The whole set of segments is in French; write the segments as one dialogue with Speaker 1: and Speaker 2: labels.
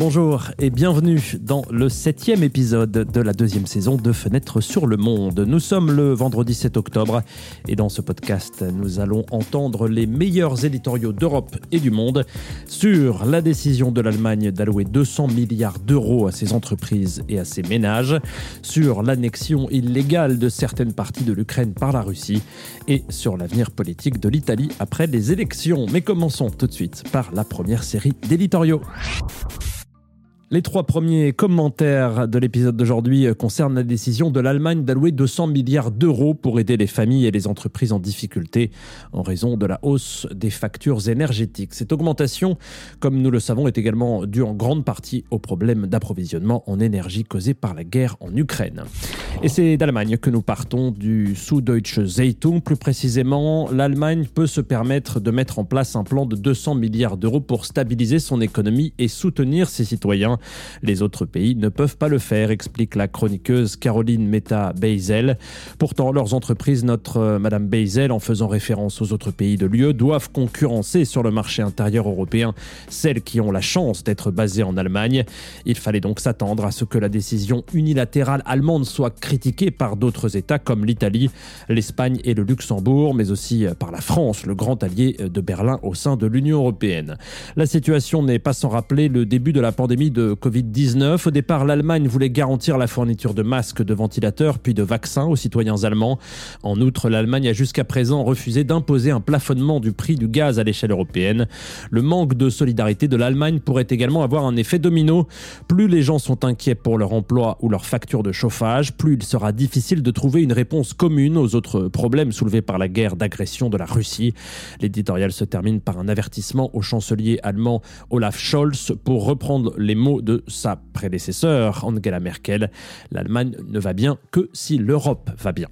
Speaker 1: Bonjour et bienvenue dans le septième épisode de la deuxième saison de Fenêtre sur le Monde. Nous sommes le vendredi 7 octobre et dans ce podcast, nous allons entendre les meilleurs éditoriaux d'Europe et du monde sur la décision de l'Allemagne d'allouer 200 milliards d'euros à ses entreprises et à ses ménages, sur l'annexion illégale de certaines parties de l'Ukraine par la Russie et sur l'avenir politique de l'Italie après les élections. Mais commençons tout de suite par la première série d'éditoriaux. Les trois premiers commentaires de l'épisode d'aujourd'hui concernent la décision de l'Allemagne d'allouer 200 milliards d'euros pour aider les familles et les entreprises en difficulté en raison de la hausse des factures énergétiques. Cette augmentation, comme nous le savons, est également due en grande partie aux problèmes d'approvisionnement en énergie causés par la guerre en Ukraine. Et c'est d'Allemagne que nous partons du Süddeutsche Zeitung. Plus précisément, l'Allemagne peut se permettre de mettre en place un plan de 200 milliards d'euros pour stabiliser son économie et soutenir ses citoyens les autres pays ne peuvent pas le faire, explique la chroniqueuse Caroline Meta Beisel. Pourtant, leurs entreprises, notre euh, Madame Beisel, en faisant référence aux autres pays de l'UE, doivent concurrencer sur le marché intérieur européen celles qui ont la chance d'être basées en Allemagne. Il fallait donc s'attendre à ce que la décision unilatérale allemande soit critiquée par d'autres États comme l'Italie, l'Espagne et le Luxembourg, mais aussi par la France, le grand allié de Berlin au sein de l'Union européenne. La situation n'est pas sans rappeler le début de la pandémie de Covid-19. Au départ, l'Allemagne voulait garantir la fourniture de masques, de ventilateurs, puis de vaccins aux citoyens allemands. En outre, l'Allemagne a jusqu'à présent refusé d'imposer un plafonnement du prix du gaz à l'échelle européenne. Le manque de solidarité de l'Allemagne pourrait également avoir un effet domino. Plus les gens sont inquiets pour leur emploi ou leur facture de chauffage, plus il sera difficile de trouver une réponse commune aux autres problèmes soulevés par la guerre d'agression de la Russie. L'éditorial se termine par un avertissement au chancelier allemand Olaf Scholz pour reprendre les mots de sa prédécesseur, Angela Merkel. L'Allemagne ne va bien que si l'Europe va bien.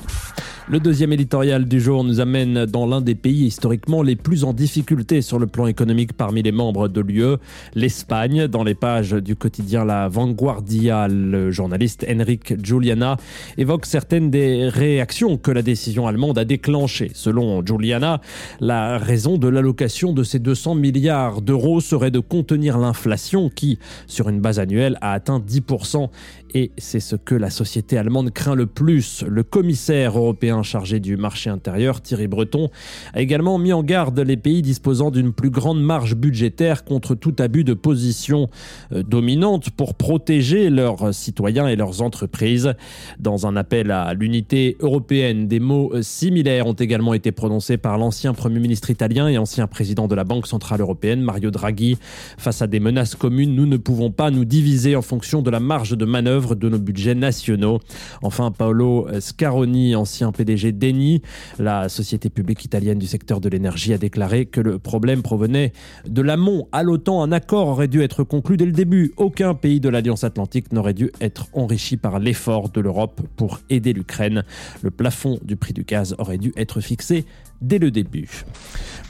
Speaker 1: Le deuxième éditorial du jour nous amène dans l'un des pays historiquement les plus en difficulté sur le plan économique parmi les membres de l'UE, l'Espagne. Dans les pages du quotidien La Vanguardia, le journaliste Enric Giuliana évoque certaines des réactions que la décision allemande a déclenchées. Selon Giuliana, la raison de l'allocation de ces 200 milliards d'euros serait de contenir l'inflation qui, sur une base annuelle, a atteint 10% et c'est ce que la société allemande craint le plus. Le commissaire européen chargé du marché intérieur, Thierry Breton, a également mis en garde les pays disposant d'une plus grande marge budgétaire contre tout abus de position euh, dominante pour protéger leurs citoyens et leurs entreprises. Dans un appel à l'unité européenne, des mots euh, similaires ont également été prononcés par l'ancien Premier ministre italien et ancien président de la Banque Centrale Européenne, Mario Draghi. Face à des menaces communes, nous ne pouvons pas nous diviser en fonction de la marge de manœuvre de nos budgets nationaux. Enfin, Paolo Scaroni, ancien PDG d'Eni, la société publique italienne du secteur de l'énergie, a déclaré que le problème provenait de l'amont. À l'OTAN, un accord aurait dû être conclu dès le début. Aucun pays de l'Alliance Atlantique n'aurait dû être enrichi par l'effort de l'Europe pour aider l'Ukraine. Le plafond du prix du gaz aurait dû être fixé dès le début.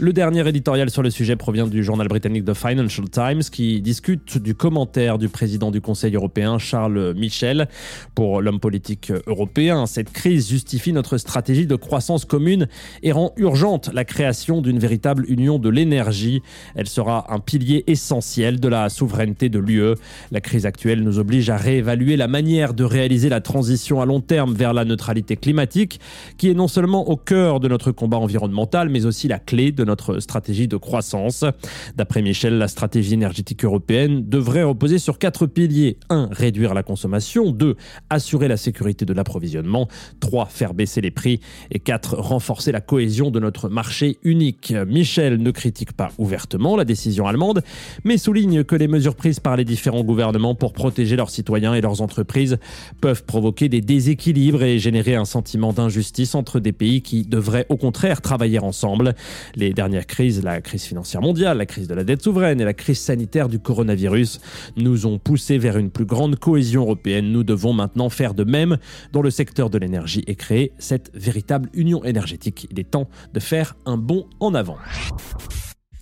Speaker 1: Le dernier éditorial sur le sujet provient du journal britannique The Financial Times qui discute du commentaire du président du Conseil européen Charles Michel. Pour l'homme politique européen, cette crise justifie notre stratégie de croissance commune et rend urgente la création d'une véritable union de l'énergie. Elle sera un pilier essentiel de la souveraineté de l'UE. La crise actuelle nous oblige à réévaluer la manière de réaliser la transition à long terme vers la neutralité climatique qui est non seulement au cœur de notre combat environnemental mais aussi la clé de notre stratégie de croissance. D'après Michel, la stratégie énergétique européenne devrait reposer sur quatre piliers. 1. Réduire la consommation. 2. Assurer la sécurité de l'approvisionnement. 3. Faire baisser les prix. Et 4. Renforcer la cohésion de notre marché unique. Michel ne critique pas ouvertement la décision allemande, mais souligne que les mesures prises par les différents gouvernements pour protéger leurs citoyens et leurs entreprises peuvent provoquer des déséquilibres et générer un sentiment d'injustice entre des pays qui devraient au contraire travailler ensemble. Les dernières crises, la crise financière mondiale, la crise de la dette souveraine et la crise sanitaire du coronavirus, nous ont poussé vers une plus grande cohésion européenne. Nous devons maintenant faire de même dans le secteur de l'énergie et créer cette véritable union énergétique. Il est temps de faire un bond en avant.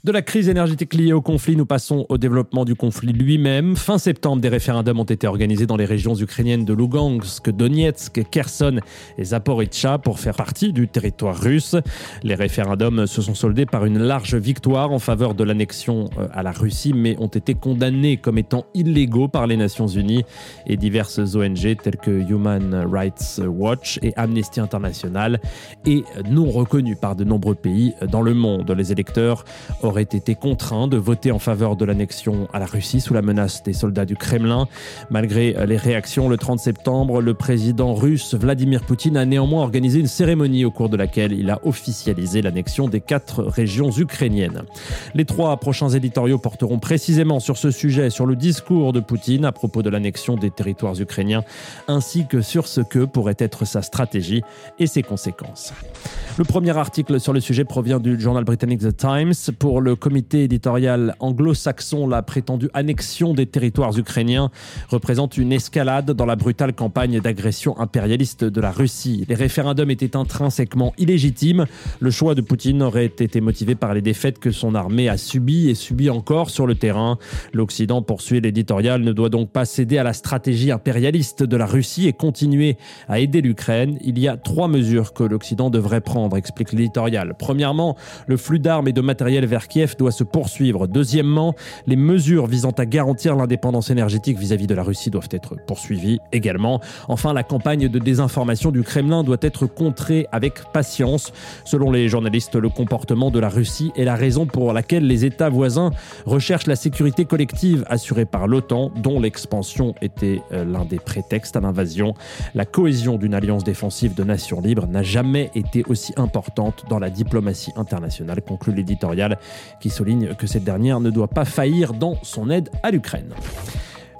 Speaker 1: De la crise énergétique liée au conflit, nous passons au développement du conflit lui-même. Fin septembre, des référendums ont été organisés dans les régions ukrainiennes de Lugansk, Donetsk, Kherson et Zaporizhzhia pour faire partie du territoire russe. Les référendums se sont soldés par une large victoire en faveur de l'annexion euh, à la Russie, mais ont été condamnés comme étant illégaux par les Nations Unies et diverses ONG telles que Human Rights Watch et Amnesty International et non reconnus par de nombreux pays dans le monde. Les électeurs aurait été contraint de voter en faveur de l'annexion à la Russie sous la menace des soldats du Kremlin. Malgré les réactions, le 30 septembre, le président russe Vladimir Poutine a néanmoins organisé une cérémonie au cours de laquelle il a officialisé l'annexion des quatre régions ukrainiennes. Les trois prochains éditoriaux porteront précisément sur ce sujet, sur le discours de Poutine à propos de l'annexion des territoires ukrainiens, ainsi que sur ce que pourrait être sa stratégie et ses conséquences. Le premier article sur le sujet provient du journal britannique The Times. Pour le comité éditorial anglo-saxon, la prétendue annexion des territoires ukrainiens représente une escalade dans la brutale campagne d'agression impérialiste de la Russie. Les référendums étaient intrinsèquement illégitimes. Le choix de Poutine aurait été motivé par les défaites que son armée a subies et subit encore sur le terrain. L'Occident, poursuit l'éditorial, ne doit donc pas céder à la stratégie impérialiste de la Russie et continuer à aider l'Ukraine. Il y a trois mesures que l'Occident devrait prendre explique l'éditorial. Premièrement, le flux d'armes et de matériel vers Kiev doit se poursuivre. Deuxièmement, les mesures visant à garantir l'indépendance énergétique vis-à-vis de la Russie doivent être poursuivies également. Enfin, la campagne de désinformation du Kremlin doit être contrée avec patience. Selon les journalistes, le comportement de la Russie est la raison pour laquelle les États voisins recherchent la sécurité collective assurée par l'OTAN, dont l'expansion était euh, l'un des prétextes à l'invasion. La cohésion d'une alliance défensive de nations libres n'a jamais été aussi importante dans la diplomatie internationale, conclut l'éditorial qui souligne que cette dernière ne doit pas faillir dans son aide à l'Ukraine.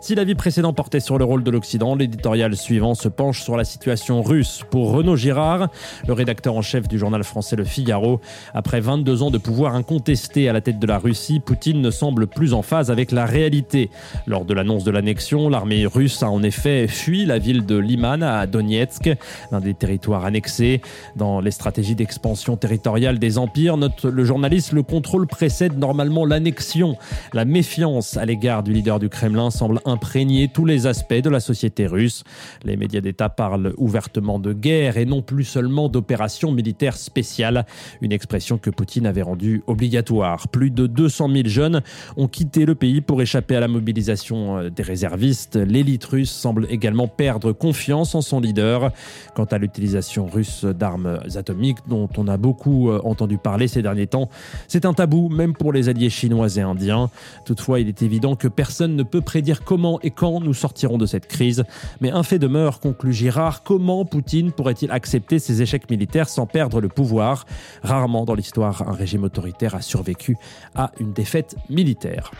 Speaker 1: Si l'avis précédent portait sur le rôle de l'Occident, l'éditorial suivant se penche sur la situation russe. Pour Renaud Girard, le rédacteur en chef du journal français Le Figaro, après 22 ans de pouvoir incontesté à la tête de la Russie, Poutine ne semble plus en phase avec la réalité. Lors de l'annonce de l'annexion, l'armée russe a en effet fui la ville de Liman à Donetsk, l'un des territoires annexés. Dans les stratégies d'expansion territoriale des empires, note le journaliste, le contrôle précède normalement l'annexion. La méfiance à l'égard du leader du Kremlin semble imprégner tous les aspects de la société russe. Les médias d'État parlent ouvertement de guerre et non plus seulement d'opérations militaires spéciales, une expression que Poutine avait rendue obligatoire. Plus de 200 000 jeunes ont quitté le pays pour échapper à la mobilisation euh, des réservistes. L'élite russe semble également perdre confiance en son leader. Quant à l'utilisation russe d'armes atomiques, dont on a beaucoup euh, entendu parler ces derniers temps, c'est un tabou même pour les alliés chinois et indiens. Toutefois, il est évident que personne ne peut prédire comment et quand nous sortirons de cette crise. Mais un fait demeure, conclut Girard, comment Poutine pourrait-il accepter ses échecs militaires sans perdre le pouvoir? Rarement dans l'histoire, un régime autoritaire a survécu à une défaite militaire.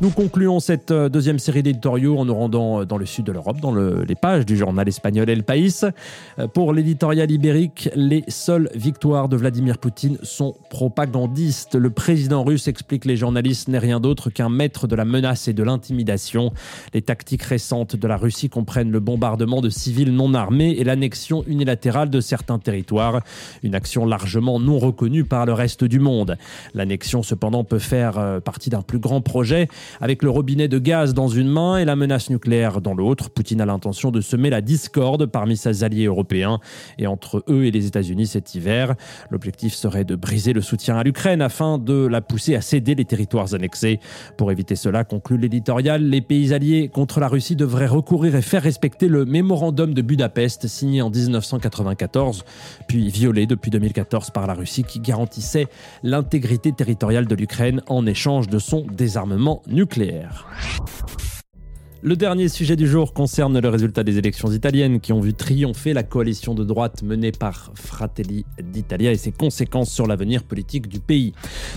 Speaker 1: Nous concluons cette euh, deuxième série d'éditoriaux en nous rendant euh, dans le sud de l'Europe, dans les pages du journal espagnol El País. Euh, pour l'éditorial ibérique, les seules victoires de Vladimir Poutine sont propagandistes. Le président russe explique les journalistes n'est rien d'autre qu'un maître de la menace et de l'intimidation. Les tactiques récentes de la Russie comprennent le bombardement de civils non armés et l'annexion unilatérale de certains territoires, une action largement non reconnue par le reste du monde. L'annexion cependant peut faire euh, partie d'un plus grand projet, avec le robinet de gaz dans une main et la menace nucléaire dans l'autre. Poutine a l'intention de semer la discorde parmi ses alliés européens et entre eux et les États-Unis cet hiver. L'objectif serait de briser le soutien à l'Ukraine afin de la pousser à céder les territoires annexés. Pour éviter cela, conclut l'éditorial, les pays alliés contre la Russie devrait recourir et faire respecter le mémorandum de Budapest signé en 1994, puis violé depuis 2014 par la Russie qui garantissait l'intégrité territoriale de l'Ukraine en échange de son désarmement nucléaire. Le dernier sujet du jour concerne le résultat des élections italiennes qui ont vu triompher la coalition de droite menée par Fratelli d'Italia et ses conséquences sur l'avenir politique du pays.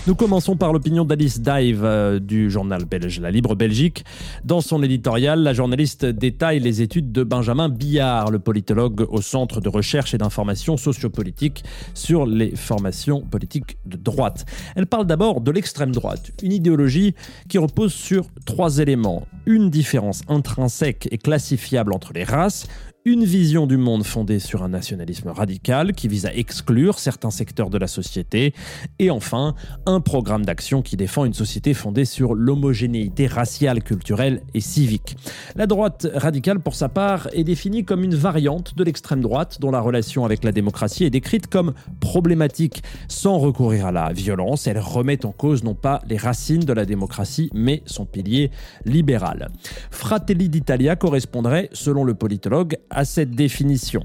Speaker 1: Nous commençons par l'opinion d'Alice Dive euh, du journal belge La Libre Belgique. Dans son éditorial, la journaliste détaille les études de Benjamin Billard, le politologue au Centre de recherche et d'information sociopolitique sur les formations politiques de droite. Elle parle d'abord de l'extrême droite, une idéologie qui repose sur trois éléments. Une différence intrinsèque et classifiable entre les races, une vision du monde fondée sur un nationalisme radical qui vise à exclure certains secteurs de la société, et enfin un programme d'action qui défend une société fondée sur l'homogénéité raciale, culturelle et civique. La droite radicale, pour sa part, est définie comme une variante de l'extrême droite dont la relation avec la démocratie est décrite comme problématique sans recourir à la violence. Elle remet en cause non pas les racines de la démocratie, mais son pilier libéral. Fratelli d'Italia correspondrait, selon le politologue, à cette définition.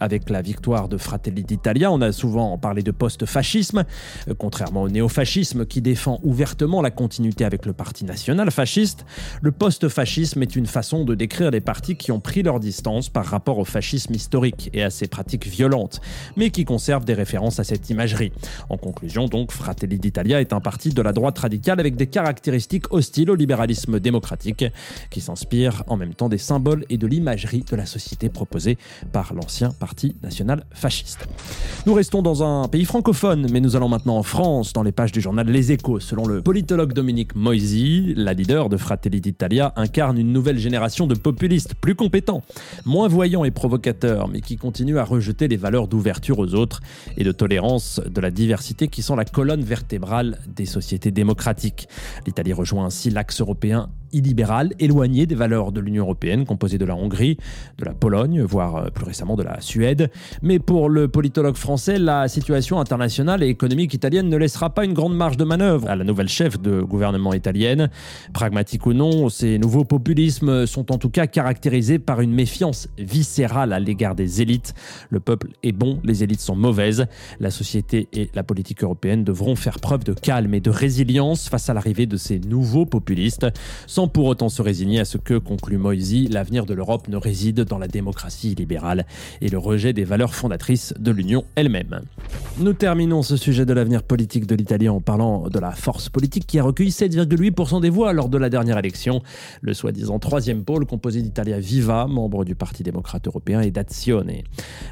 Speaker 1: Avec la victoire de Fratelli d'Italia, on a souvent parlé de post-fascisme, euh, contrairement au néofascisme qui défend ouvertement la continuité avec le parti national fasciste. Le post-fascisme est une façon de décrire les partis qui ont pris leur distance par rapport au fascisme historique et à ses pratiques violentes, mais qui conservent des références à cette imagerie. En conclusion, donc, Fratelli d'Italia est un parti de la droite radicale avec des caractéristiques hostiles au libéralisme démocratique, qui s'inspire en même temps des symboles et de l'imagerie de la société proposée par l'ancien Parti national fasciste. Nous restons dans un pays francophone, mais nous allons maintenant en France, dans les pages du journal Les Échos. Selon le politologue Dominique Moisy, la leader de Fratelli d'Italia incarne une nouvelle génération de populistes plus compétents, moins voyants et provocateurs, mais qui continuent à rejeter les valeurs d'ouverture aux autres et de tolérance de la diversité qui sont la colonne vertébrale des sociétés démocratiques. L'Italie rejoint ainsi l'axe européen illibéral, éloigné des valeurs de l'Union européenne, composée de la Hongrie, de la Pologne, voire euh, plus récemment de la Suède. Mais pour le politologue français, la situation internationale et économique italienne ne laissera pas une grande marge de manœuvre à la nouvelle chef de gouvernement italienne. Pragmatique ou non, ces nouveaux populismes sont en tout cas caractérisés par une méfiance viscérale à l'égard des élites. Le peuple est bon, les élites sont mauvaises. La société et la politique européenne devront faire preuve de calme et de résilience face à l'arrivée de ces nouveaux populistes, sans pour autant se résigner à ce que, conclut Moisy, l'avenir de l'Europe ne réside dans la démocratie libérale et le rejet des valeurs fondatrices de l'Union elle-même. Nous terminons ce sujet de l'avenir politique de l'Italie en parlant de la force politique qui a recueilli 7,8% des voix lors de la dernière élection. Le soi-disant troisième pôle composé d'Italia Viva, membre du Parti démocrate européen, et d'Azione.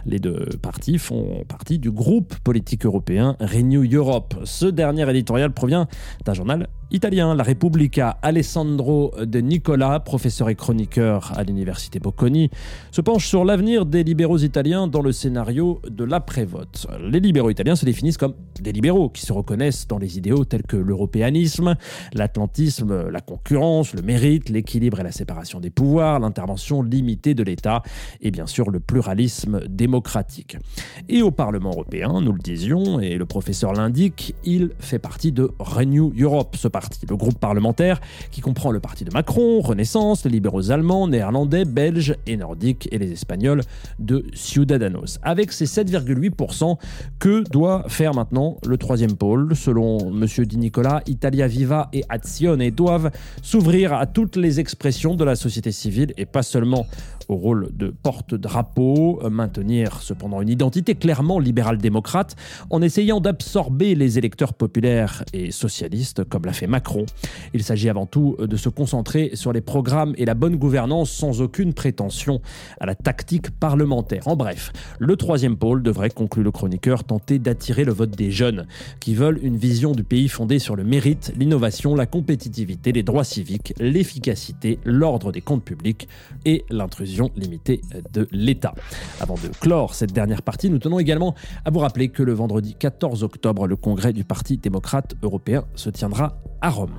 Speaker 1: Les deux partis font partie du groupe politique européen Renew Europe. Ce dernier éditorial provient d'un journal italien, La Repubblica. Alessandro De Nicola, professeur et chroniqueur à l'université Bocconi, se penche sur l'avenir des libéraux italiens dans le scénario de l'après-vote. Les libéraux italiens se définissent comme des libéraux qui se reconnaissent dans les idéaux tels que l'européanisme, l'atlantisme, la concurrence, le mérite, l'équilibre et la séparation des pouvoirs, l'intervention limitée de l'État et bien sûr le pluralisme démocratique. Et au Parlement européen, nous le disions, et le professeur l'indique, il fait partie de Renew Europe, ce le groupe parlementaire qui comprend le parti de Macron, Renaissance, les libéraux allemands, néerlandais, belges et nordiques et les espagnols de Ciudadanos. Avec ces 7,8%, que doit faire maintenant le troisième pôle? Selon M. Di Nicola, Italia Viva et Azione doivent s'ouvrir à toutes les expressions de la société civile et pas seulement au rôle de porte-drapeau, maintenir cependant une identité clairement libérale-démocrate en essayant d'absorber les électeurs populaires et socialistes comme l'a fait Macron. Il s'agit avant tout de se concentrer sur les programmes et la bonne gouvernance sans aucune prétention à la tactique parlementaire. En bref, le troisième pôle devrait, conclut le chroniqueur, tenter d'attirer le vote des jeunes qui veulent une vision du pays fondée sur le mérite, l'innovation, la compétitivité, les droits civiques, l'efficacité, l'ordre des comptes publics et l'intrusion limitée de l'État. Avant de clore cette dernière partie, nous tenons également à vous rappeler que le vendredi 14 octobre, le congrès du Parti démocrate européen se tiendra à Rome.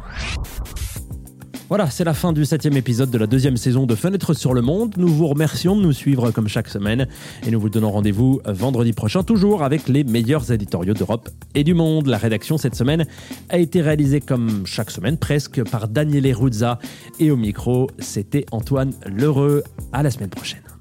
Speaker 1: Voilà, c'est la fin du septième épisode de la deuxième saison de Fenêtre sur le Monde. Nous vous remercions de nous suivre comme chaque semaine et nous vous donnons rendez-vous vendredi prochain, toujours avec les meilleurs éditoriaux d'Europe et du monde. La rédaction cette semaine a été réalisée comme chaque semaine presque par Daniele Ruzza et au micro, c'était Antoine Lheureux. À la semaine prochaine.